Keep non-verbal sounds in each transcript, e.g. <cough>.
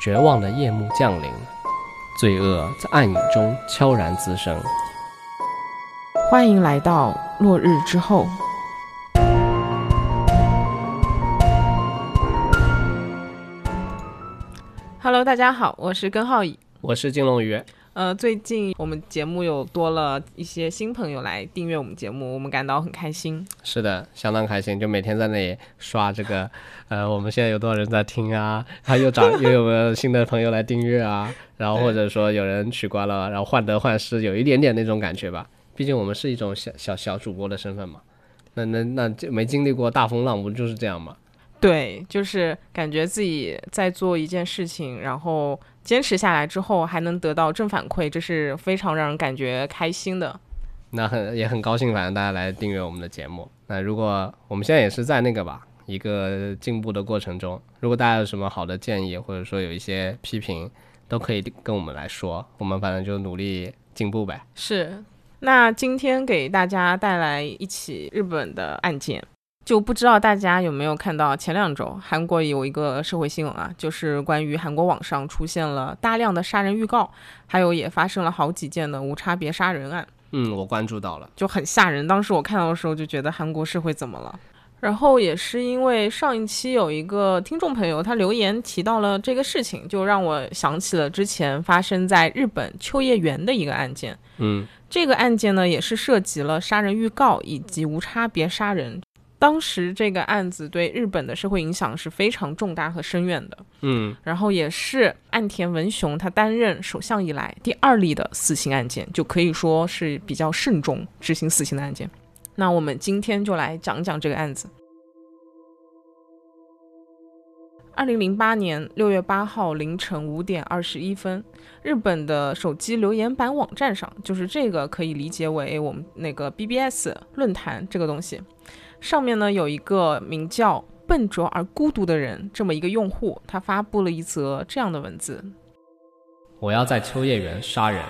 绝望的夜幕降临，罪恶在暗影中悄然滋生。欢迎来到落日之后。Hello，大家好，我是根浩宇，我是金龙鱼。呃，最近我们节目有多了一些新朋友来订阅我们节目，我们感到很开心。是的，相当开心，就每天在那里刷这个，<laughs> 呃，我们现在有多少人在听啊？他又找 <laughs> 又有没有新的朋友来订阅啊？然后或者说有人取关了，然后患得患失，有一点点那种感觉吧。毕竟我们是一种小小小主播的身份嘛。那那那就没经历过大风浪，不就是这样吗？对，就是感觉自己在做一件事情，然后。坚持下来之后还能得到正反馈，这是非常让人感觉开心的。那很也很高兴，反正大家来订阅我们的节目。那如果我们现在也是在那个吧，一个进步的过程中，如果大家有什么好的建议，或者说有一些批评，都可以跟我们来说。我们反正就努力进步呗。是。那今天给大家带来一起日本的案件。就不知道大家有没有看到前两周韩国有一个社会新闻啊，就是关于韩国网上出现了大量的杀人预告，还有也发生了好几件的无差别杀人案。嗯，我关注到了，就很吓人。当时我看到的时候就觉得韩国社会怎么了？然后也是因为上一期有一个听众朋友他留言提到了这个事情，就让我想起了之前发生在日本秋叶原的一个案件。嗯，这个案件呢也是涉及了杀人预告以及无差别杀人。当时这个案子对日本的社会影响是非常重大和深远的，嗯，然后也是岸田文雄他担任首相以来第二例的死刑案件，就可以说是比较慎重执行死刑的案件。那我们今天就来讲讲这个案子。二零零八年六月八号凌晨五点二十一分，日本的手机留言板网站上，就是这个可以理解为我们那个 BBS 论坛这个东西。上面呢有一个名叫“笨拙而孤独”的人，这么一个用户，他发布了一则这样的文字：“我要在秋叶原杀人，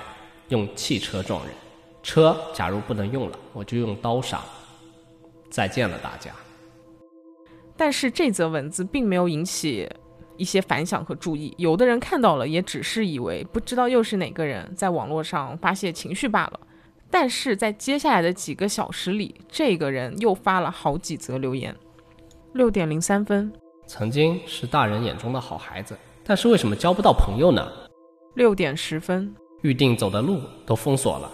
用汽车撞人。车假如不能用了，我就用刀杀。再见了，大家。”但是这则文字并没有引起一些反响和注意，有的人看到了，也只是以为不知道又是哪个人在网络上发泄情绪罢了。但是在接下来的几个小时里，这个人又发了好几则留言。六点零三分，曾经是大人眼中的好孩子，但是为什么交不到朋友呢？六点十分，预定走的路都封锁了，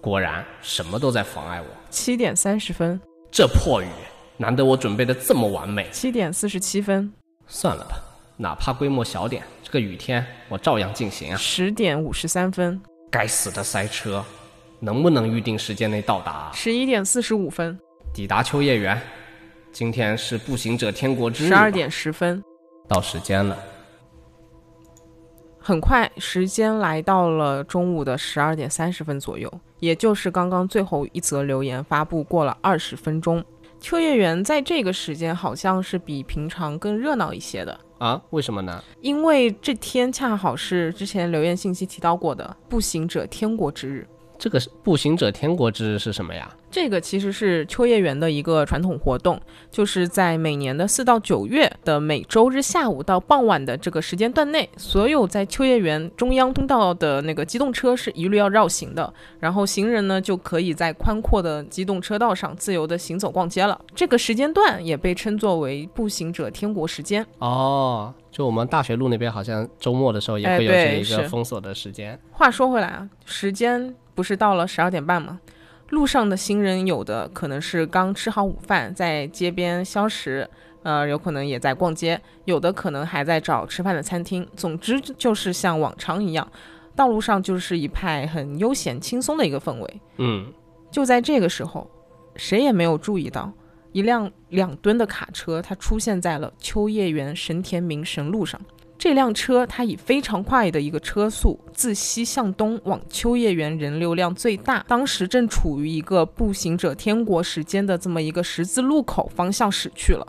果然什么都在妨碍我。七点三十分，这破雨，难得我准备的这么完美。七点四十七分，算了吧，哪怕规模小点，这个雨天我照样进行啊。十点五十三分，该死的塞车。能不能预定时间内到达？十一点四十五分，抵达秋叶原。今天是步行者天国之日。十二点十分，到时间了。很快，时间来到了中午的十二点三十分左右，也就是刚刚最后一则留言发布过了二十分钟。秋叶原在这个时间好像是比平常更热闹一些的啊？为什么呢？因为这天恰好是之前留言信息提到过的步行者天国之日。这个步行者天国之日是什么呀？这个其实是秋叶原的一个传统活动，就是在每年的四到九月的每周日下午到傍晚的这个时间段内，所有在秋叶原中央通道的那个机动车是一律要绕行的，然后行人呢就可以在宽阔的机动车道上自由的行走逛街了。这个时间段也被称作为步行者天国时间。哦，就我们大学路那边好像周末的时候也会有这一个封锁的时间。话说回来啊，时间。不是到了十二点半吗？路上的行人有的可能是刚吃好午饭，在街边消食，呃，有可能也在逛街，有的可能还在找吃饭的餐厅。总之就是像往常一样，道路上就是一派很悠闲轻松的一个氛围。嗯，就在这个时候，谁也没有注意到，一辆两吨的卡车它出现在了秋叶原神田明神路上。这辆车它以非常快的一个车速，自西向东往秋叶原人流量最大、当时正处于一个步行者天国时间的这么一个十字路口方向驶去了。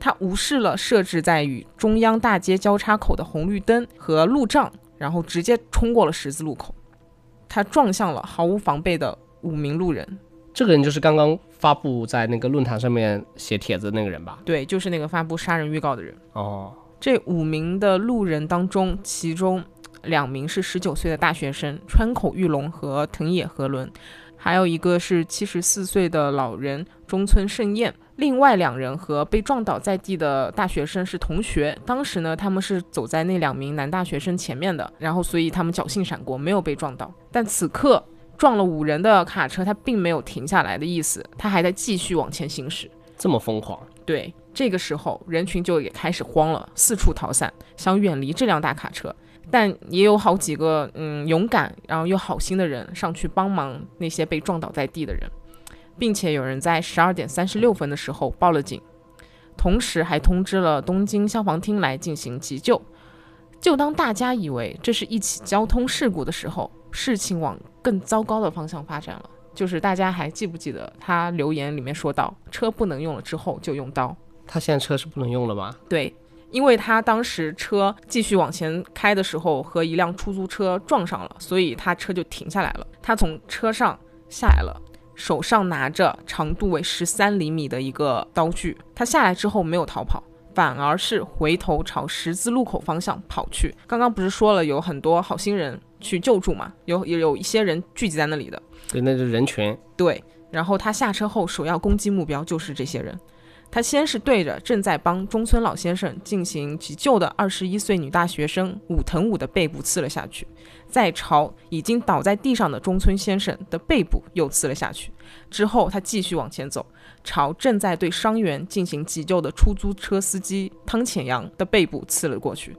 它无视了设置在与中央大街交叉口的红绿灯和路障，然后直接冲过了十字路口。他撞向了毫无防备的五名路人。这个人就是刚刚发布在那个论坛上面写帖子那个人吧？对，就是那个发布杀人预告的人。哦。这五名的路人当中，其中两名是十九岁的大学生川口玉龙和藤野和伦，还有一个是七十四岁的老人中村胜彦。另外两人和被撞倒在地的大学生是同学，当时呢他们是走在那两名男大学生前面的，然后所以他们侥幸闪过，没有被撞倒。但此刻撞了五人的卡车，它并没有停下来的意思，它还在继续往前行驶。这么疯狂，对，这个时候人群就也开始慌了，四处逃散，想远离这辆大卡车。但也有好几个嗯勇敢然后又好心的人上去帮忙那些被撞倒在地的人。并且有人在十二点三十六分的时候报了警，同时还通知了东京消防厅来进行急救。就当大家以为这是一起交通事故的时候，事情往更糟糕的方向发展了。就是大家还记不记得他留言里面说到，车不能用了之后就用刀。他现在车是不能用了吗？对，因为他当时车继续往前开的时候和一辆出租车撞上了，所以他车就停下来了。他从车上下来了。手上拿着长度为十三厘米的一个刀具，他下来之后没有逃跑，反而是回头朝十字路口方向跑去。刚刚不是说了有很多好心人去救助嘛？有有有一些人聚集在那里的，对，那是人群。对，然后他下车后首要攻击目标就是这些人。他先是对着正在帮中村老先生进行急救的二十一岁女大学生武藤武的背部刺了下去，再朝已经倒在地上的中村先生的背部又刺了下去。之后，他继续往前走，朝正在对伤员进行急救的出租车司机汤浅阳的背部刺了过去。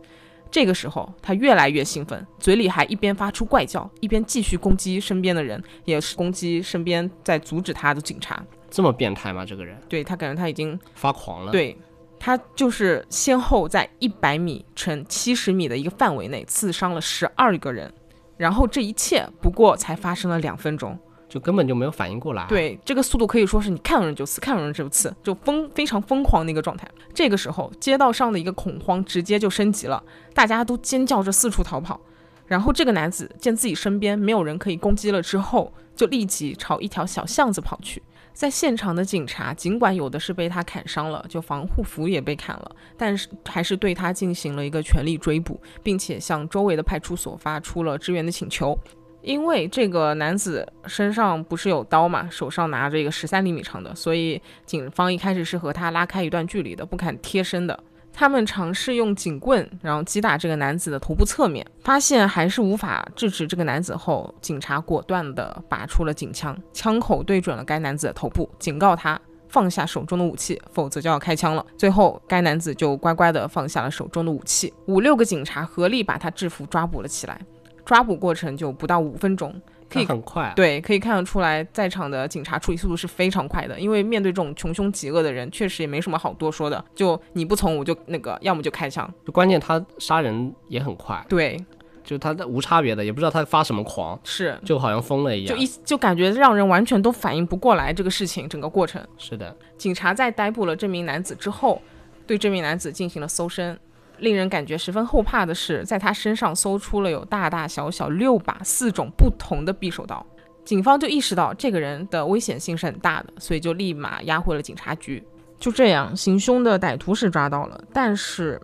这个时候，他越来越兴奋，嘴里还一边发出怪叫，一边继续攻击身边的人，也是攻击身边在阻止他的警察。这么变态吗？这个人？对他感觉他已经发狂了。对他就是先后在一百米乘七十米的一个范围内刺伤了十二个人，然后这一切不过才发生了两分钟，就根本就没有反应过来。对这个速度可以说是你看到人就刺，看到人就刺，就疯非常疯狂的一个状态。这个时候街道上的一个恐慌直接就升级了，大家都尖叫着四处逃跑。然后这个男子见自己身边没有人可以攻击了之后，就立即朝一条小巷子跑去。在现场的警察，尽管有的是被他砍伤了，就防护服也被砍了，但是还是对他进行了一个全力追捕，并且向周围的派出所发出了支援的请求。因为这个男子身上不是有刀嘛，手上拿着一个十三厘米长的，所以警方一开始是和他拉开一段距离的，不敢贴身的。他们尝试用警棍，然后击打这个男子的头部侧面，发现还是无法制止这个男子后，警察果断地拔出了警枪，枪口对准了该男子的头部，警告他放下手中的武器，否则就要开枪了。最后，该男子就乖乖地放下了手中的武器，五六个警察合力把他制服抓捕了起来，抓捕过程就不到五分钟。可以很快，对，可以看得出来，在场的警察处理速度是非常快的。因为面对这种穷凶极恶的人，确实也没什么好多说的。就你不从，我就那个，要么就开枪。就关键他杀人也很快，对，就他无差别的，也不知道他发什么狂，是就好像疯了一样，就一就感觉让人完全都反应不过来这个事情整个过程。是的，警察在逮捕了这名男子之后，对这名男子进行了搜身。令人感觉十分后怕的是，在他身上搜出了有大大小小六把四种不同的匕首刀。警方就意识到这个人的危险性是很大的，所以就立马押回了警察局。就这样，行凶的歹徒是抓到了，但是，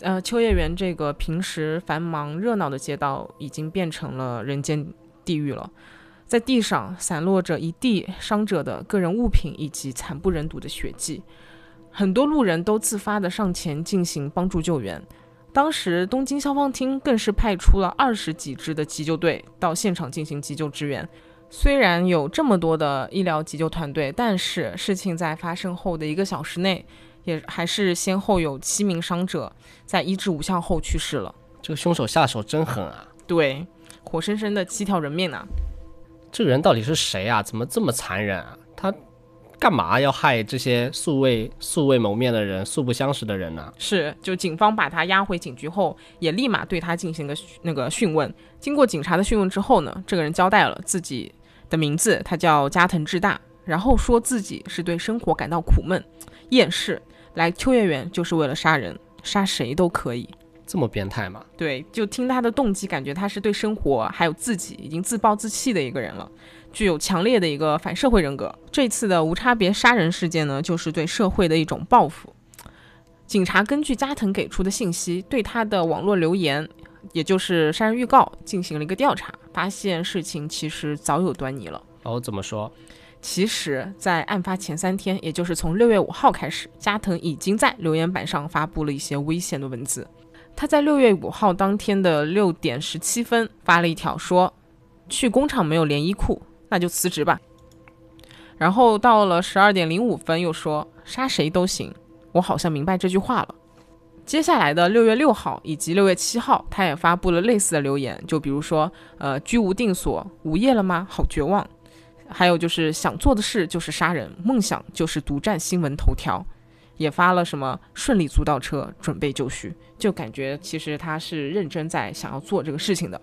呃，秋叶原这个平时繁忙热闹的街道已经变成了人间地狱了。在地上散落着一地伤者的个人物品以及惨不忍睹的血迹。很多路人都自发的上前进行帮助救援，当时东京消防厅更是派出了二十几支的急救队到现场进行急救支援。虽然有这么多的医疗急救团队，但是事情在发生后的一个小时内，也还是先后有七名伤者在医治无效后去世了。这个凶手下手真狠啊！对，活生生的七条人命呢。这个人到底是谁啊？怎么这么残忍啊？他。干嘛要害这些素未素未谋面的人、素不相识的人呢？是，就警方把他押回警局后，也立马对他进行个那个讯问。经过警察的讯问之后呢，这个人交代了自己的名字，他叫加藤智大，然后说自己是对生活感到苦闷、厌世，来秋叶原就是为了杀人，杀谁都可以。这么变态吗？对，就听他的动机，感觉他是对生活还有自己已经自暴自弃的一个人了。具有强烈的一个反社会人格。这次的无差别杀人事件呢，就是对社会的一种报复。警察根据加藤给出的信息，对他的网络留言，也就是杀人预告进行了一个调查，发现事情其实早有端倪了。哦，怎么说？其实，在案发前三天，也就是从六月五号开始，加藤已经在留言板上发布了一些危险的文字。他在六月五号当天的六点十七分发了一条说：“去工厂没有连衣裤，那就辞职吧。”然后到了十二点零五分又说：“杀谁都行。”我好像明白这句话了。接下来的六月六号以及六月七号，他也发布了类似的留言，就比如说：“呃，居无定所，无业了吗？好绝望。”还有就是想做的事就是杀人，梦想就是独占新闻头条。也发了什么顺利租到车，准备就绪，就感觉其实他是认真在想要做这个事情的。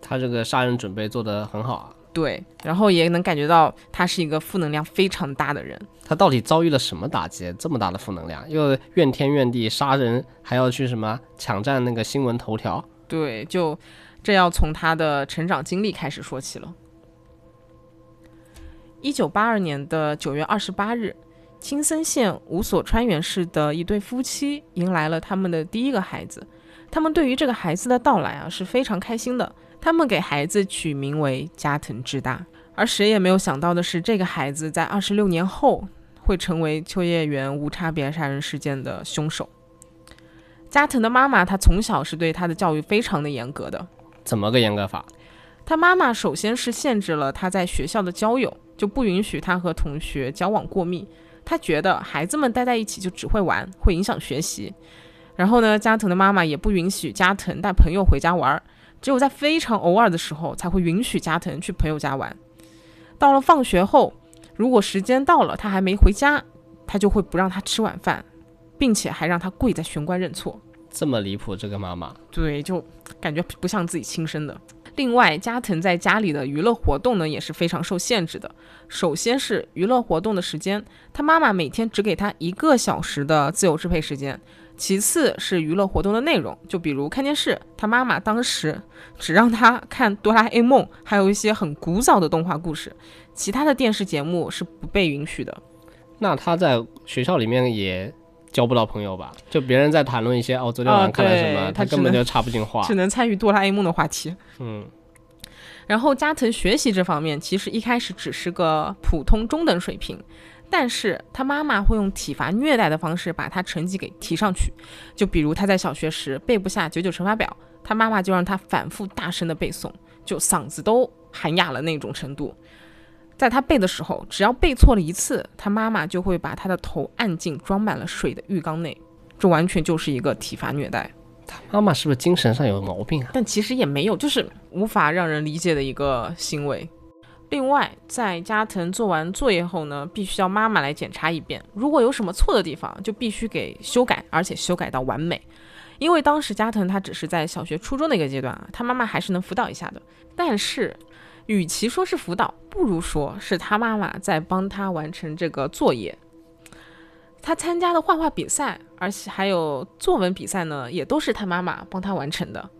他这个杀人准备做得很好啊。对，然后也能感觉到他是一个负能量非常大的人。他到底遭遇了什么打击？这么大的负能量，又怨天怨地杀人，还要去什么抢占那个新闻头条？对，就这要从他的成长经历开始说起了。一九八二年的九月二十八日。青森县五所川原市的一对夫妻迎来了他们的第一个孩子，他们对于这个孩子的到来啊是非常开心的。他们给孩子取名为加藤智大，而谁也没有想到的是，这个孩子在二十六年后会成为秋叶原无差别杀人事件的凶手。加藤的妈妈，她从小是对他的教育非常的严格的。怎么个严格法？他妈妈首先是限制了他在学校的交友，就不允许他和同学交往过密。他觉得孩子们待在一起就只会玩，会影响学习。然后呢，加藤的妈妈也不允许加藤带朋友回家玩，只有在非常偶尔的时候才会允许加藤去朋友家玩。到了放学后，如果时间到了他还没回家，他就会不让他吃晚饭，并且还让他跪在玄关认错。这么离谱，这个妈妈？对，就感觉不像自己亲生的。另外，加藤在家里的娱乐活动呢也是非常受限制的。首先是娱乐活动的时间，他妈妈每天只给他一个小时的自由支配时间。其次是娱乐活动的内容，就比如看电视，他妈妈当时 <laughs> 只让他看哆啦 A 梦，还有一些很古早的动画故事，其他的电视节目是不被允许的。那他在学校里面也。交不到朋友吧？就别人在谈论一些哦，昨天晚上看了什么，他根本就插不进话，<laughs> 只能参与哆啦 A 梦的话题。嗯，然后加藤学习这方面其实一开始只是个普通中等水平，但是他妈妈会用体罚虐待的方式把他成绩给提上去。就比如他在小学时背不下九九乘法表，他妈妈就让他反复大声的背诵，就嗓子都喊哑了那种程度。在他背的时候，只要背错了一次，他妈妈就会把他的头按进装满了水的浴缸内，这完全就是一个体罚虐待。他妈妈是不是精神上有毛病啊？但其实也没有，就是无法让人理解的一个行为。另外，在加藤做完作业后呢，必须要妈妈来检查一遍，如果有什么错的地方，就必须给修改，而且修改到完美。因为当时加藤他只是在小学、初中的一个阶段啊，他妈妈还是能辅导一下的，但是。与其说是辅导，不如说是他妈妈在帮他完成这个作业。他参加的画画比赛，而且还有作文比赛呢，也都是他妈妈帮他完成的。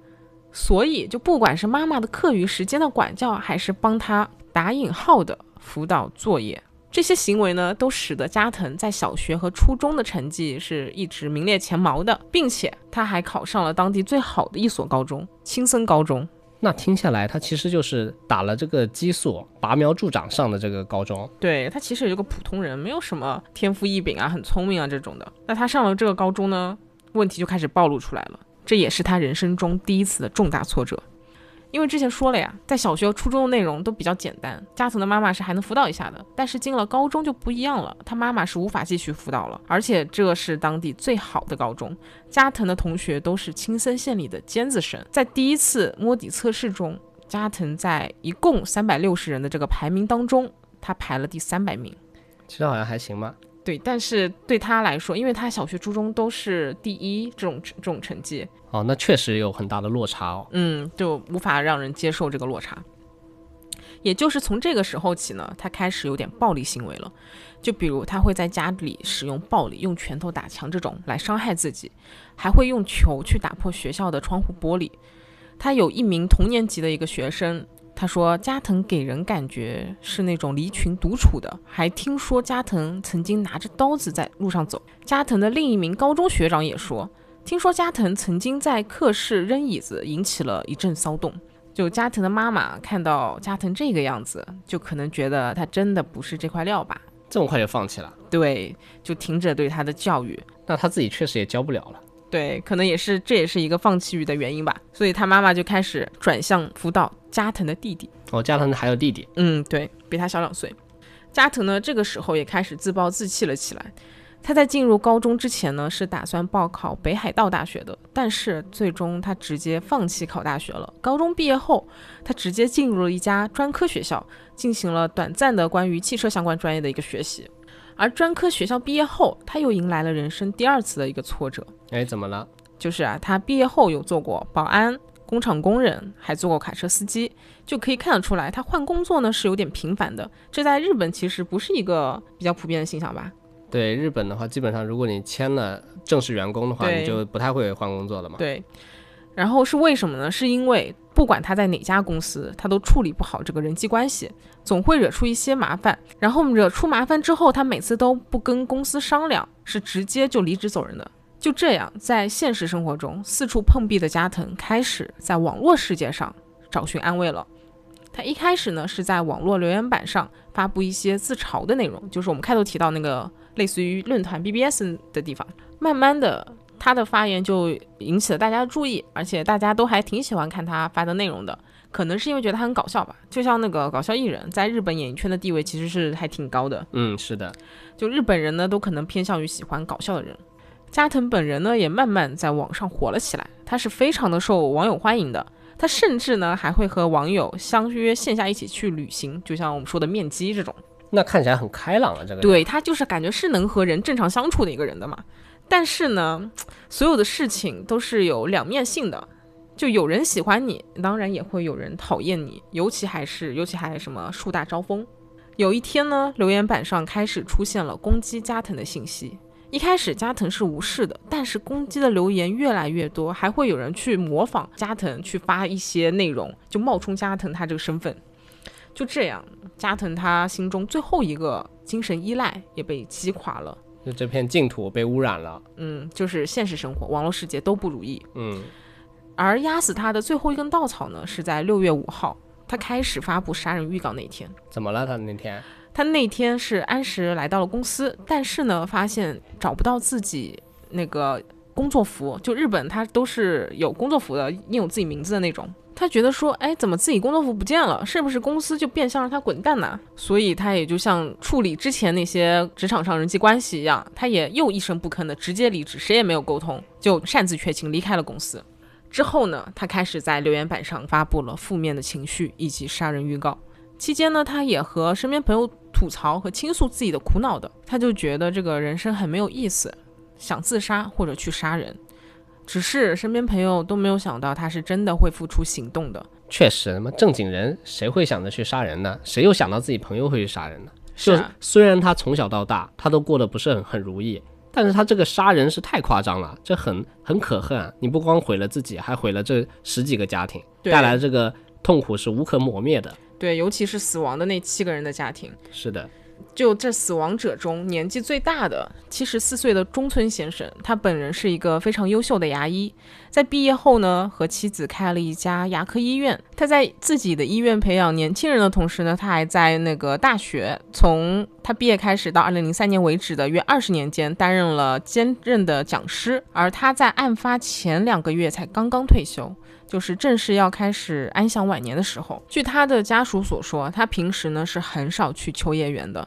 所以，就不管是妈妈的课余时间的管教，还是帮他打引号的辅导作业，这些行为呢，都使得加藤在小学和初中的成绩是一直名列前茅的，并且他还考上了当地最好的一所高中——青森高中。那听下来，他其实就是打了这个激素，拔苗助长上的这个高中。对他其实也是个普通人，没有什么天赋异禀啊，很聪明啊这种的。那他上了这个高中呢，问题就开始暴露出来了。这也是他人生中第一次的重大挫折。因为之前说了呀，在小学、初中的内容都比较简单，加藤的妈妈是还能辅导一下的。但是进了高中就不一样了，他妈妈是无法继续辅导了，而且这是当地最好的高中，加藤的同学都是青森县里的尖子生。在第一次摸底测试中，加藤在一共三百六十人的这个排名当中，他排了第三百名，其实好像还行吧。对，但是对他来说，因为他小学、初中都是第一这种这种成绩，哦，那确实有很大的落差哦。嗯，就无法让人接受这个落差。也就是从这个时候起呢，他开始有点暴力行为了，就比如他会在家里使用暴力，用拳头打墙这种来伤害自己，还会用球去打破学校的窗户玻璃。他有一名同年级的一个学生。他说加藤给人感觉是那种离群独处的，还听说加藤曾经拿着刀子在路上走。加藤的另一名高中学长也说，听说加藤曾经在课室扔椅子，引起了一阵骚动。就加藤的妈妈看到加藤这个样子，就可能觉得他真的不是这块料吧。这么快就放弃了？对，就停止对他的教育。那他自己确实也教不了了。对，可能也是这也是一个放弃欲的原因吧。所以他妈妈就开始转向辅导加藤的弟弟。哦，加藤还有弟弟？嗯，对比他小两岁。加藤呢，这个时候也开始自暴自弃了起来。他在进入高中之前呢，是打算报考北海道大学的，但是最终他直接放弃考大学了。高中毕业后，他直接进入了一家专科学校，进行了短暂的关于汽车相关专业的一个学习。而专科学校毕业后，他又迎来了人生第二次的一个挫折。哎，怎么了？就是啊，他毕业后有做过保安、工厂工人，还做过卡车司机，就可以看得出来，他换工作呢是有点频繁的。这在日本其实不是一个比较普遍的现象吧？对日本的话，基本上如果你签了正式员工的话，你就不太会换工作了嘛。对，然后是为什么呢？是因为不管他在哪家公司，他都处理不好这个人际关系，总会惹出一些麻烦。然后惹出麻烦之后，他每次都不跟公司商量，是直接就离职走人的。就这样，在现实生活中四处碰壁的加藤开始在网络世界上找寻安慰了。他一开始呢是在网络留言板上发布一些自嘲的内容，就是我们开头提到那个类似于论坛 BBS 的地方。慢慢的，他的发言就引起了大家的注意，而且大家都还挺喜欢看他发的内容的。可能是因为觉得他很搞笑吧，就像那个搞笑艺人，在日本演艺圈的地位其实是还挺高的。嗯，是的，就日本人呢，都可能偏向于喜欢搞笑的人。加藤本人呢，也慢慢在网上火了起来，他是非常的受网友欢迎的。他甚至呢，还会和网友相约线下一起去旅行，就像我们说的面基这种。那看起来很开朗啊，这个。对他就是感觉是能和人正常相处的一个人的嘛。但是呢，所有的事情都是有两面性的，就有人喜欢你，当然也会有人讨厌你，尤其还是尤其还什么树大招风。有一天呢，留言板上开始出现了攻击加藤的信息。一开始加藤是无视的，但是攻击的留言越来越多，还会有人去模仿加藤去发一些内容，就冒充加藤他这个身份。就这样，加藤他心中最后一个精神依赖也被击垮了。就这片净土被污染了。嗯，就是现实生活、网络世界都不如意。嗯，而压死他的最后一根稻草呢，是在六月五号，他开始发布杀人预告那天。怎么了？他那天？他那天是按时来到了公司，但是呢，发现找不到自己那个工作服。就日本，他都是有工作服的，印有自己名字的那种。他觉得说，哎，怎么自己工作服不见了？是不是公司就变相让他滚蛋呢？所以他也就像处理之前那些职场上人际关系一样，他也又一声不吭的直接离职，谁也没有沟通，就擅自缺勤离开了公司。之后呢，他开始在留言板上发布了负面的情绪以及杀人预告。期间呢，他也和身边朋友吐槽和倾诉自己的苦恼的，他就觉得这个人生很没有意思，想自杀或者去杀人。只是身边朋友都没有想到他是真的会付出行动的。确实，他妈正经人谁会想着去杀人呢？谁又想到自己朋友会去杀人呢？是啊，虽然他从小到大他都过得不是很很如意，但是他这个杀人是太夸张了，这很很可恨啊！你不光毁了自己，还毁了这十几个家庭，带来的这个痛苦是无可磨灭的。对，尤其是死亡的那七个人的家庭。是的，就这死亡者中年纪最大的七十四岁的中村先生，他本人是一个非常优秀的牙医，在毕业后呢，和妻子开了一家牙科医院。他在自己的医院培养年轻人的同时呢，他还在那个大学，从他毕业开始到二零零三年为止的约二十年间，担任了兼任的讲师。而他在案发前两个月才刚刚退休。就是正式要开始安享晚年的时候，据他的家属所说，他平时呢是很少去秋叶原的。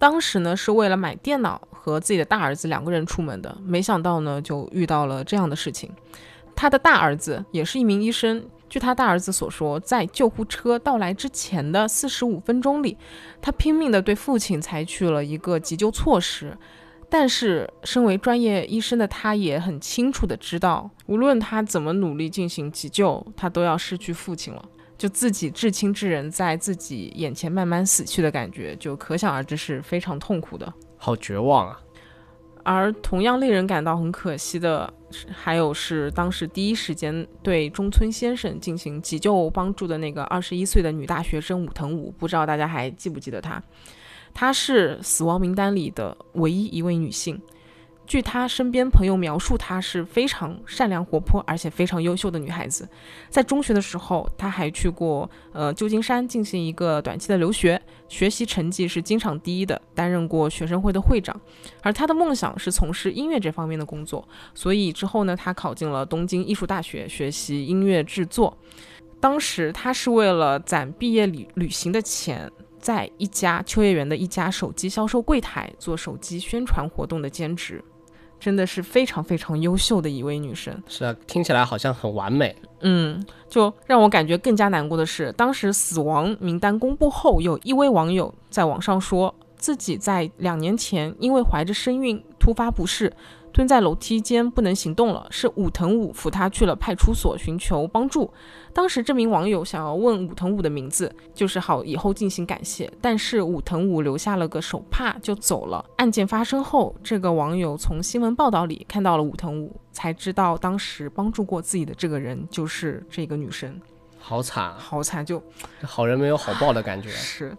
当时呢是为了买电脑和自己的大儿子两个人出门的，没想到呢就遇到了这样的事情。他的大儿子也是一名医生，据他大儿子所说，在救护车到来之前的四十五分钟里，他拼命地对父亲采取了一个急救措施。但是，身为专业医生的他也很清楚的知道，无论他怎么努力进行急救，他都要失去父亲了。就自己至亲之人在自己眼前慢慢死去的感觉，就可想而知是非常痛苦的。好绝望啊！而同样令人感到很可惜的，还有是当时第一时间对中村先生进行急救帮助的那个二十一岁的女大学生武藤武，不知道大家还记不记得她？她是死亡名单里的唯一一位女性。据她身边朋友描述，她是非常善良、活泼，而且非常优秀的女孩子。在中学的时候，她还去过呃旧金山进行一个短期的留学，学习成绩是经常第一的，担任过学生会的会长。而她的梦想是从事音乐这方面的工作，所以之后呢，她考进了东京艺术大学学习音乐制作。当时她是为了攒毕业旅旅行的钱。在一家秋叶原的一家手机销售柜台做手机宣传活动的兼职。真的是非常非常优秀的一位女生，是啊，听起来好像很完美。嗯，就让我感觉更加难过的是，当时死亡名单公布后，有一位网友在网上说自己在两年前因为怀着身孕突发不适。蹲在楼梯间不能行动了，是武藤武扶他去了派出所寻求帮助。当时这名网友想要问武藤武的名字，就是好以后进行感谢，但是武藤武留下了个手帕就走了。案件发生后，这个网友从新闻报道里看到了武藤武，才知道当时帮助过自己的这个人就是这个女生。好惨，好惨，就好人没有好报的感觉。是，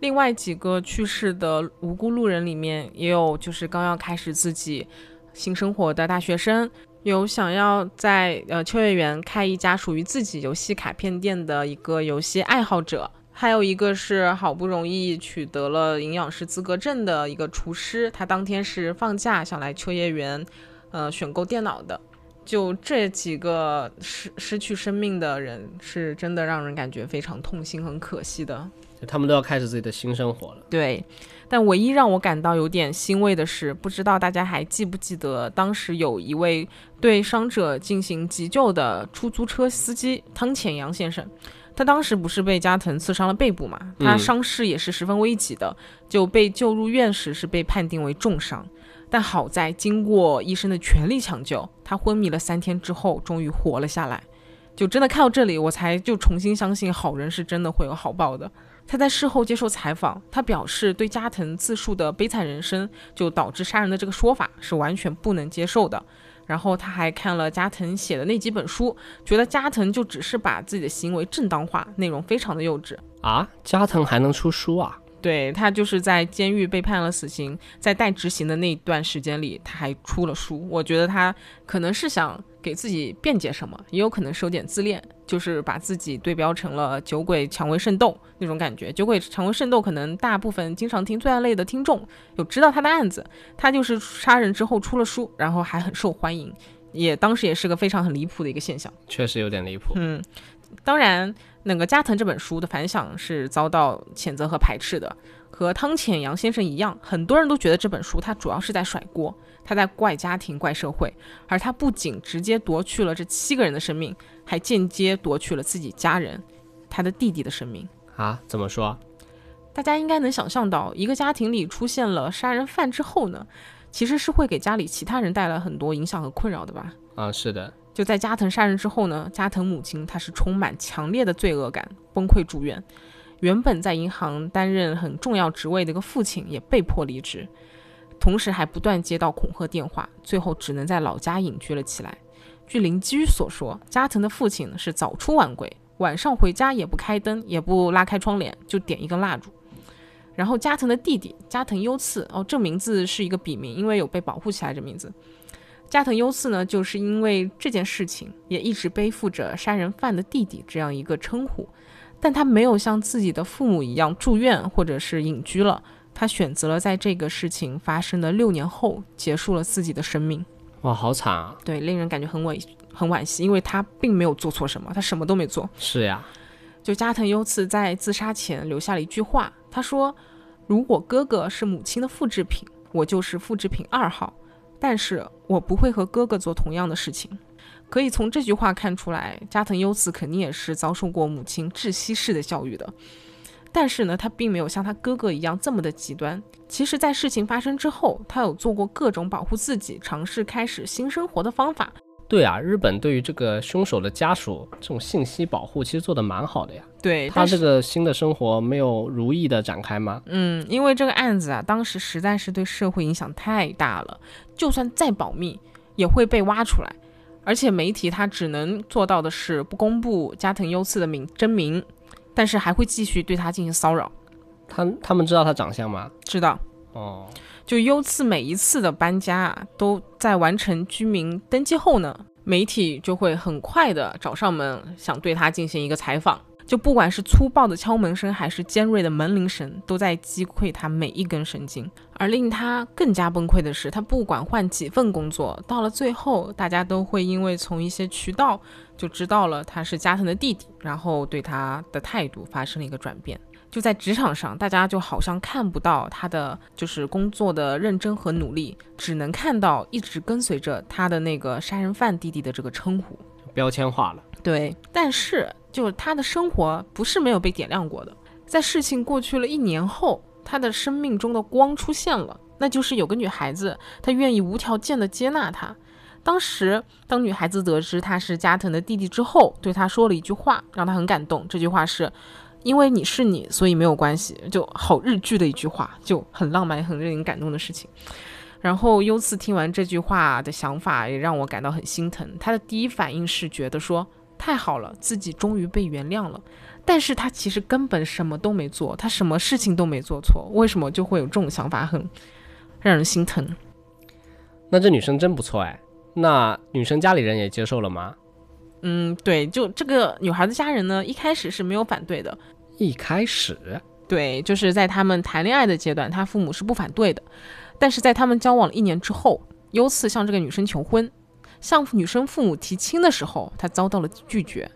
另外几个去世的无辜路人里面，也有就是刚要开始自己。新生活的大学生，有想要在呃秋叶原开一家属于自己游戏卡片店的一个游戏爱好者，还有一个是好不容易取得了营养师资格证的一个厨师，他当天是放假想来秋叶原，呃选购电脑的。就这几个失失去生命的人，是真的让人感觉非常痛心、很可惜的。就他们都要开始自己的新生活了。对。但唯一让我感到有点欣慰的是，不知道大家还记不记得，当时有一位对伤者进行急救的出租车司机汤浅阳先生，他当时不是被加藤刺伤了背部嘛？他伤势也是十分危急的，就被救入院时是被判定为重伤。但好在经过医生的全力抢救，他昏迷了三天之后终于活了下来。就真的看到这里，我才就重新相信好人是真的会有好报的。他在事后接受采访，他表示对加藤自述的悲惨人生就导致杀人的这个说法是完全不能接受的。然后他还看了加藤写的那几本书，觉得加藤就只是把自己的行为正当化，内容非常的幼稚啊！加藤还能出书啊？对他就是在监狱被判了死刑，在待执行的那段时间里，他还出了书。我觉得他可能是想。给自己辩解什么，也有可能是有点自恋，就是把自己对标成了酒鬼蔷薇圣斗那种感觉。酒鬼蔷薇圣斗可能大部分经常听罪案类的听众有知道他的案子，他就是杀人之后出了书，然后还很受欢迎，也当时也是个非常很离谱的一个现象。确实有点离谱。嗯，当然那个加藤这本书的反响是遭到谴责和排斥的，和汤浅阳先生一样，很多人都觉得这本书他主要是在甩锅。他在怪家庭、怪社会，而他不仅直接夺去了这七个人的生命，还间接夺去了自己家人、他的弟弟的生命啊？怎么说？大家应该能想象到，一个家庭里出现了杀人犯之后呢，其实是会给家里其他人带来很多影响和困扰的吧？啊，是的。就在加藤杀人之后呢，加藤母亲她是充满强烈的罪恶感，崩溃住院。原本在银行担任很重要职位的一个父亲也被迫离职。同时还不断接到恐吓电话，最后只能在老家隐居了起来。据邻居所说，加藤的父亲是早出晚归，晚上回家也不开灯，也不拉开窗帘，就点一根蜡烛。然后加藤的弟弟加藤优次，哦，这名字是一个笔名，因为有被保护起来。这名字加藤优次呢，就是因为这件事情，也一直背负着杀人犯的弟弟这样一个称呼，但他没有像自己的父母一样住院或者是隐居了。他选择了在这个事情发生的六年后结束了自己的生命。哇，好惨啊！对，令人感觉很惋很惋惜，因为他并没有做错什么，他什么都没做。是呀，就加藤优次在自杀前留下了一句话，他说：“如果哥哥是母亲的复制品，我就是复制品二号，但是我不会和哥哥做同样的事情。”可以从这句话看出来，加藤优次肯定也是遭受过母亲窒息式的教育的。但是呢，他并没有像他哥哥一样这么的极端。其实，在事情发生之后，他有做过各种保护自己、尝试开始新生活的方法。对啊，日本对于这个凶手的家属这种信息保护，其实做的蛮好的呀。对，他这个新的生活没有如意的展开吗？嗯，因为这个案子啊，当时实在是对社会影响太大了，就算再保密，也会被挖出来。而且媒体他只能做到的是不公布加藤优次的名真名，但是还会继续对他进行骚扰。他他们知道他长相吗？知道，哦，就优次每一次的搬家啊，都在完成居民登记后呢，媒体就会很快的找上门，想对他进行一个采访。就不管是粗暴的敲门声，还是尖锐的门铃声，都在击溃他每一根神经。而令他更加崩溃的是，他不管换几份工作，到了最后，大家都会因为从一些渠道就知道了他是加藤的弟弟，然后对他的态度发生了一个转变。就在职场上，大家就好像看不到他的就是工作的认真和努力，只能看到一直跟随着他的那个杀人犯弟弟的这个称呼。标签化了。对，但是就是他的生活不是没有被点亮过的。在事情过去了一年后，他的生命中的光出现了，那就是有个女孩子，她愿意无条件的接纳他。当时，当女孩子得知他是加藤的弟弟之后，对他说了一句话，让他很感动。这句话是：“因为你是你，所以没有关系。”就好日剧的一句话，就很浪漫、很令人感动的事情。然后优次听完这句话的想法，也让我感到很心疼。他的第一反应是觉得说。太好了，自己终于被原谅了。但是他其实根本什么都没做，他什么事情都没做错，为什么就会有这种想法，很让人心疼。那这女生真不错哎。那女生家里人也接受了吗？嗯，对，就这个女孩的家人呢，一开始是没有反对的。一开始，对，就是在他们谈恋爱的阶段，他父母是不反对的。但是在他们交往了一年之后，优次向这个女生求婚。向女生父母提亲的时候，他遭到了拒绝，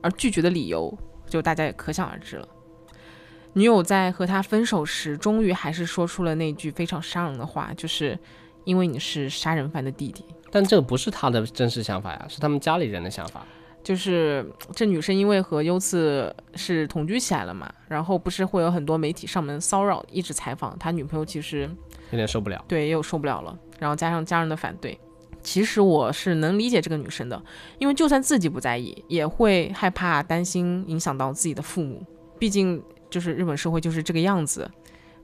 而拒绝的理由就大家也可想而知了。女友在和他分手时，终于还是说出了那句非常伤人的话，就是因为你是杀人犯的弟弟。但这个不是他的真实想法呀，是他们家里人的想法。就是这女生因为和优次是同居起来了嘛，然后不是会有很多媒体上门骚扰，一直采访他女朋友，其实有点受不了。对，也有受不了了，然后加上家人的反对。其实我是能理解这个女生的，因为就算自己不在意，也会害怕、担心影响到自己的父母。毕竟就是日本社会就是这个样子，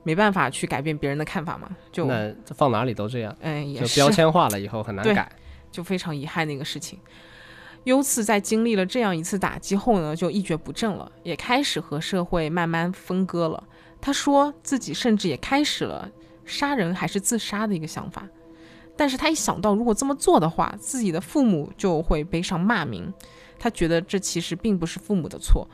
没办法去改变别人的看法嘛。就那放哪里都这样，嗯，也就是标签化了以后很难改，就非常遗憾的一个事情。优次在经历了这样一次打击后呢，就一蹶不振了，也开始和社会慢慢分割了。他说自己甚至也开始了杀人还是自杀的一个想法。但是他一想到如果这么做的话，自己的父母就会背上骂名，他觉得这其实并不是父母的错。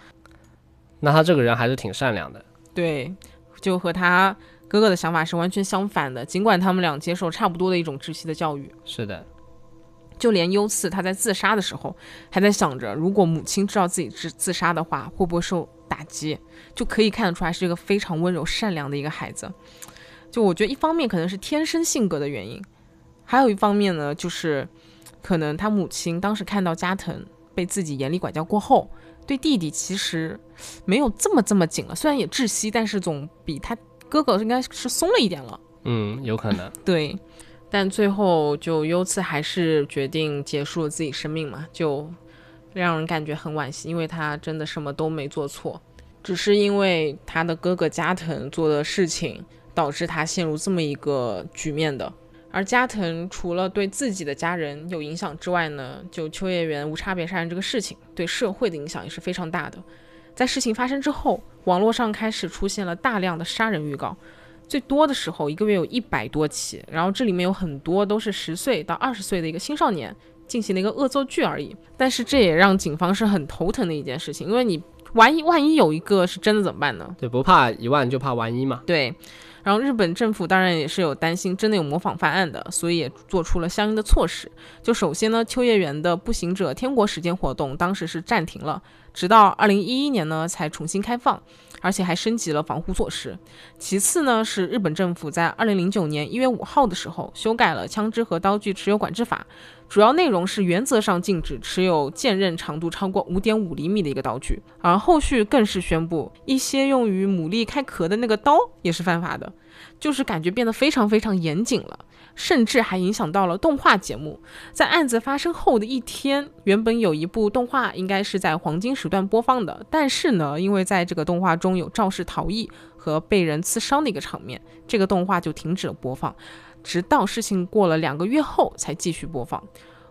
那他这个人还是挺善良的。对，就和他哥哥的想法是完全相反的。尽管他们俩接受差不多的一种窒息的教育，是的。就连优次他在自杀的时候，还在想着如果母亲知道自己自自杀的话，会不会受打击，就可以看得出来是一个非常温柔善良的一个孩子。就我觉得一方面可能是天生性格的原因。还有一方面呢，就是可能他母亲当时看到加藤被自己严厉管教过后，对弟弟其实没有这么这么紧了。虽然也窒息，但是总比他哥哥应该是松了一点了。嗯，有可能。对，但最后就优次还是决定结束了自己生命嘛，就让人感觉很惋惜，因为他真的什么都没做错，只是因为他的哥哥加藤做的事情，导致他陷入这么一个局面的。而加藤除了对自己的家人有影响之外呢，就秋叶原无差别杀人这个事情对社会的影响也是非常大的。在事情发生之后，网络上开始出现了大量的杀人预告，最多的时候一个月有一百多起，然后这里面有很多都是十岁到二十岁的一个青少年进行了一个恶作剧而已。但是这也让警方是很头疼的一件事情，因为你万一万一有一个是真的怎么办呢？对，不怕一万就怕万一嘛。对。然后日本政府当然也是有担心，真的有模仿犯案的，所以也做出了相应的措施。就首先呢，秋叶原的步行者天国时间活动当时是暂停了，直到二零一一年呢才重新开放，而且还升级了防护措施。其次呢，是日本政府在二零零九年一月五号的时候修改了枪支和刀具持有管制法。主要内容是原则上禁止持有剑刃长度超过五点五厘米的一个刀具，而后续更是宣布一些用于牡蛎开壳的那个刀也是犯法的。就是感觉变得非常非常严谨了，甚至还影响到了动画节目。在案子发生后的一天，原本有一部动画应该是在黄金时段播放的，但是呢，因为在这个动画中有肇事逃逸和被人刺伤的一个场面，这个动画就停止了播放，直到事情过了两个月后才继续播放。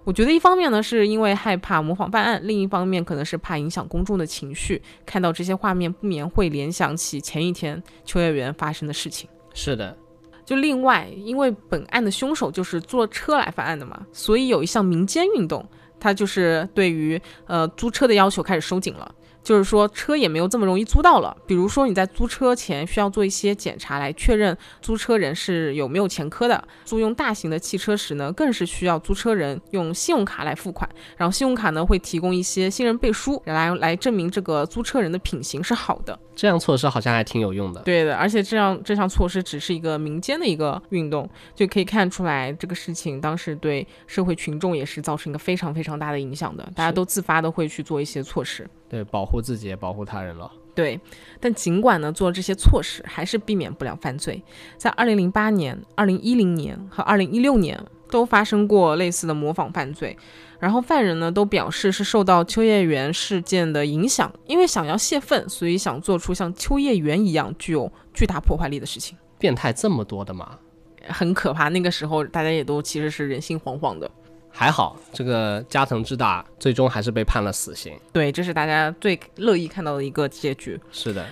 我觉得一方面呢，是因为害怕模仿犯案；另一方面，可能是怕影响公众的情绪。看到这些画面，不免会联想起前一天秋叶原发生的事情。是的，就另外，因为本案的凶手就是坐车来犯案的嘛，所以有一项民间运动，它就是对于呃租车的要求开始收紧了。就是说，车也没有这么容易租到了。比如说，你在租车前需要做一些检查来确认租车人是有没有前科的。租用大型的汽车时呢，更是需要租车人用信用卡来付款，然后信用卡呢会提供一些信任背书来来证明这个租车人的品行是好的。这样措施好像还挺有用的。对的，而且这样这项措施只是一个民间的一个运动，就可以看出来这个事情当时对社会群众也是造成一个非常非常大的影响的。大家都自发的会去做一些措施。对，保护自己也保护他人了。对，但尽管呢做了这些措施，还是避免不了犯罪。在二零零八年、二零一零年和二零一六年都发生过类似的模仿犯罪，然后犯人呢都表示是受到秋叶原事件的影响，因为想要泄愤，所以想做出像秋叶原一样具有巨大破坏力的事情。变态这么多的吗？很可怕。那个时候大家也都其实是人心惶惶的。还好，这个加藤智大最终还是被判了死刑。对，这是大家最乐意看到的一个结局。是的，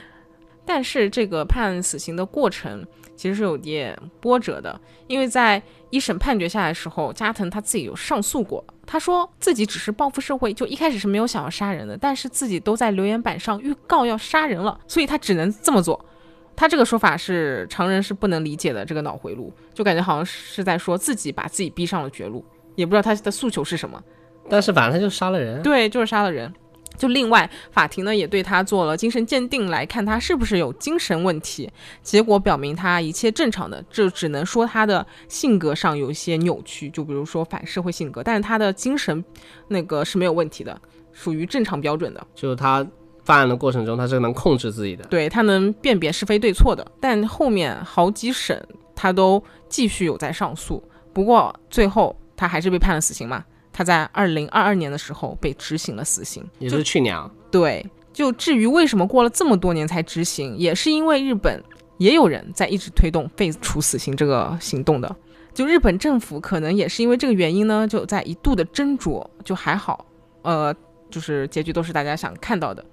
但是这个判死刑的过程其实是有点波折的，因为在一审判决下来的时候，加藤他自己有上诉过，他说自己只是报复社会，就一开始是没有想要杀人的，但是自己都在留言板上预告要杀人了，所以他只能这么做。他这个说法是常人是不能理解的，这个脑回路就感觉好像是在说自己把自己逼上了绝路。也不知道他的诉求是什么，但是反正他就杀了人，对，就是杀了人。就另外，法庭呢也对他做了精神鉴定，来看他是不是有精神问题。结果表明他一切正常的，就只能说他的性格上有一些扭曲，就比如说反社会性格。但是他的精神那个是没有问题的，属于正常标准的。就是他犯案的过程中，他是能控制自己的，对他能辨别是非对错的。但后面好几审他都继续有在上诉，不过最后。他还是被判了死刑嘛？他在二零二二年的时候被执行了死刑，也是去年啊。对，就至于为什么过了这么多年才执行，也是因为日本也有人在一直推动废除死刑这个行动的。就日本政府可能也是因为这个原因呢，就在一度的斟酌，就还好，呃，就是结局都是大家想看到的。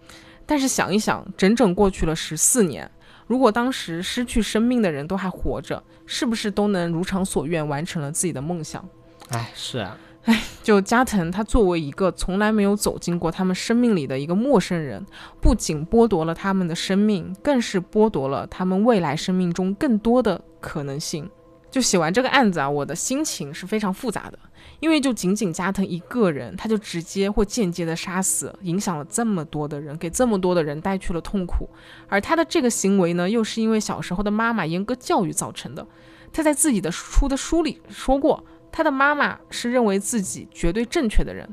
但是想一想，整整过去了十四年，如果当时失去生命的人都还活着，是不是都能如偿所愿完成了自己的梦想？哎，是啊，哎，就加藤他作为一个从来没有走进过他们生命里的一个陌生人，不仅剥夺了他们的生命，更是剥夺了他们未来生命中更多的可能性。就写完这个案子啊，我的心情是非常复杂的，因为就仅仅加藤一个人，他就直接或间接的杀死，影响了这么多的人，给这么多的人带去了痛苦，而他的这个行为呢，又是因为小时候的妈妈严格教育造成的。他在自己的书的书里说过。他的妈妈是认为自己绝对正确的人，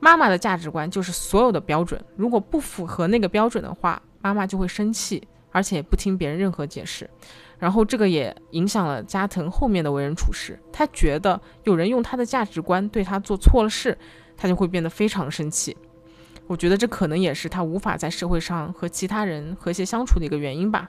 妈妈的价值观就是所有的标准，如果不符合那个标准的话，妈妈就会生气，而且不听别人任何解释。然后这个也影响了加藤后面的为人处事，他觉得有人用他的价值观对他做错了事，他就会变得非常生气。我觉得这可能也是他无法在社会上和其他人和谐相处的一个原因吧。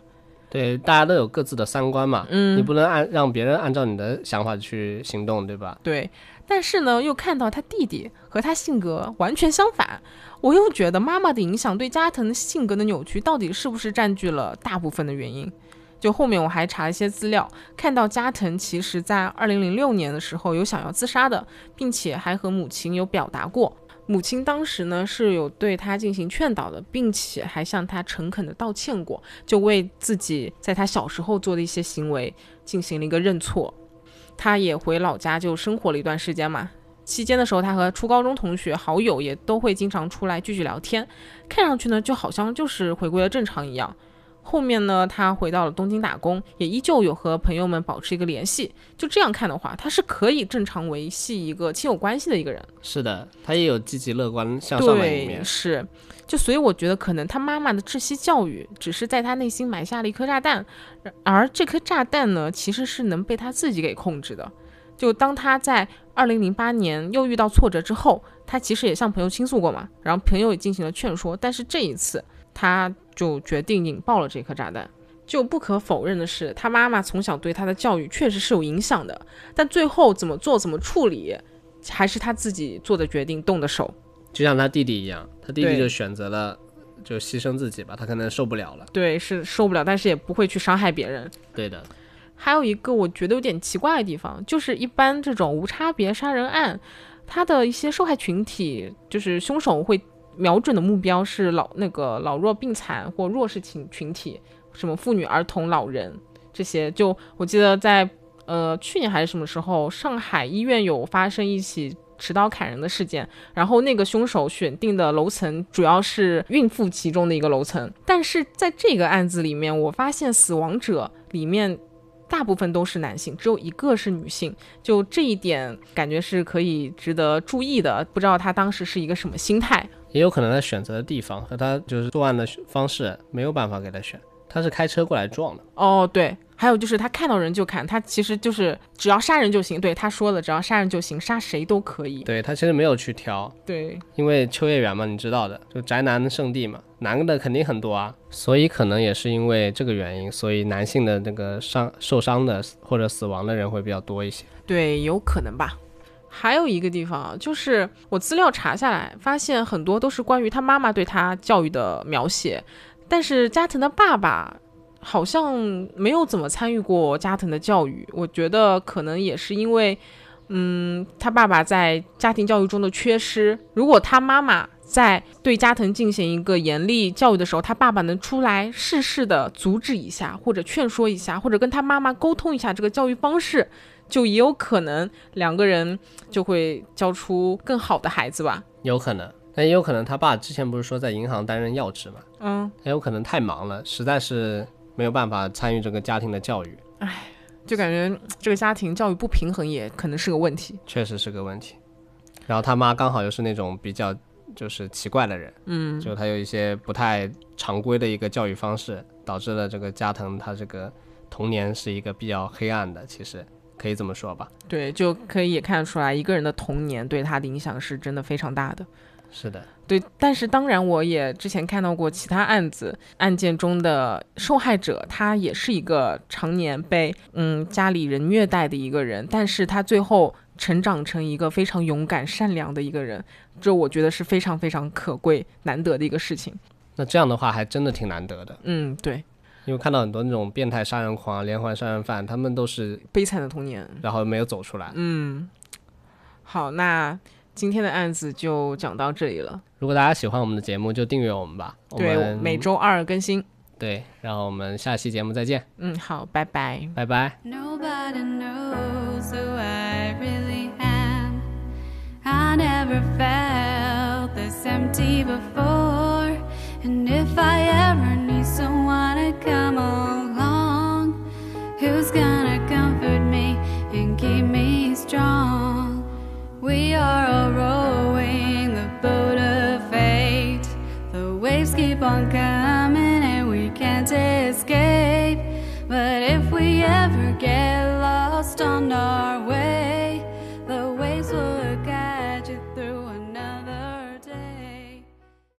对，大家都有各自的三观嘛，嗯，你不能按让别人按照你的想法去行动，对吧？对，但是呢，又看到他弟弟和他性格完全相反，我又觉得妈妈的影响对加藤性格的扭曲到底是不是占据了大部分的原因？就后面我还查了一些资料，看到加藤其实在二零零六年的时候有想要自杀的，并且还和母亲有表达过。母亲当时呢是有对他进行劝导的，并且还向他诚恳的道歉过，就为自己在他小时候做的一些行为进行了一个认错。他也回老家就生活了一段时间嘛，期间的时候，他和初高中同学好友也都会经常出来聚聚聊天，看上去呢就好像就是回归了正常一样。后面呢，他回到了东京打工，也依旧有和朋友们保持一个联系。就这样看的话，他是可以正常维系一个亲友关系的一个人。是的，他也有积极乐观向上的一面，。是。就所以我觉得，可能他妈妈的窒息教育只是在他内心埋下了一颗炸弹，而这颗炸弹呢，其实是能被他自己给控制的。就当他在二零零八年又遇到挫折之后，他其实也向朋友倾诉过嘛，然后朋友也进行了劝说，但是这一次他就决定引爆了这颗炸弹。就不可否认的是，他妈妈从小对他的教育确实是有影响的，但最后怎么做、怎么处理，还是他自己做的决定、动的手。就像他弟弟一样，他弟弟就选择了就牺牲自己吧，他可能受不了了。对，是受不了，但是也不会去伤害别人。对的，还有一个我觉得有点奇怪的地方，就是一般这种无差别杀人案，他的一些受害群体，就是凶手会瞄准的目标是老那个老弱病残或弱势群群体，什么妇女、儿童、老人这些。就我记得在呃去年还是什么时候，上海医院有发生一起。持刀砍人的事件，然后那个凶手选定的楼层主要是孕妇其中的一个楼层，但是在这个案子里面，我发现死亡者里面大部分都是男性，只有一个是女性，就这一点感觉是可以值得注意的。不知道他当时是一个什么心态。也有可能他选择的地方和他就是作案的方式没有办法给他选，他是开车过来撞的。哦，对，还有就是他看到人就砍，他其实就是只要杀人就行。对，他说了，只要杀人就行，杀谁都可以。对他其实没有去挑，对，因为秋叶原嘛，你知道的，就宅男圣地嘛，男的肯定很多啊，所以可能也是因为这个原因，所以男性的那个伤受伤的或者死亡的人会比较多一些。对，有可能吧。还有一个地方，就是我资料查下来，发现很多都是关于他妈妈对他教育的描写，但是加藤的爸爸好像没有怎么参与过加藤的教育。我觉得可能也是因为，嗯，他爸爸在家庭教育中的缺失。如果他妈妈在对加藤进行一个严厉教育的时候，他爸爸能出来适时的阻止一下，或者劝说一下，或者跟他妈妈沟通一下这个教育方式。就也有可能两个人就会教出更好的孩子吧。有可能，但也有可能他爸之前不是说在银行担任要职嘛，嗯，也有可能太忙了，实在是没有办法参与这个家庭的教育，唉就感觉嗯这个家庭教育不平衡也可能是个问题。确实是个问题。然后他妈刚好又是那种比较就是奇怪的人，嗯，就他有一些不太常规的一个教育方式，导致了这个加藤他这个童年是一个比较黑暗的，其实可以这么说吧。对，就可以也看得出来，一个人的童年对他的影响是真的非常大的。是的，对，但是当然，我也之前看到过其他案子，案件中的受害者，他也是一个常年被嗯家里人虐待的一个人，但是他最后成长成一个非常勇敢、善良的一个人，这我觉得是非常非常可贵、难得的一个事情。那这样的话还真的挺难得的，嗯，对，因为看到很多那种变态杀人狂啊、连环杀人犯，他们都是悲惨的童年。然后没有走出来。嗯，好，那今天的案子就讲到这里了。如果大家喜欢我们的节目，就订阅我们吧。我对，们每周二更新。对，然后我们下期节目再见，嗯，好，拜拜。拜拜。Nobody knows who I really am. I never felt this empty before. And if I ever doesn't wanna come along? Who's gonna comfort me and keep me strong? We are all rowing the boat of fate. The waves keep on coming and we can't escape. But if we ever get lost on our way,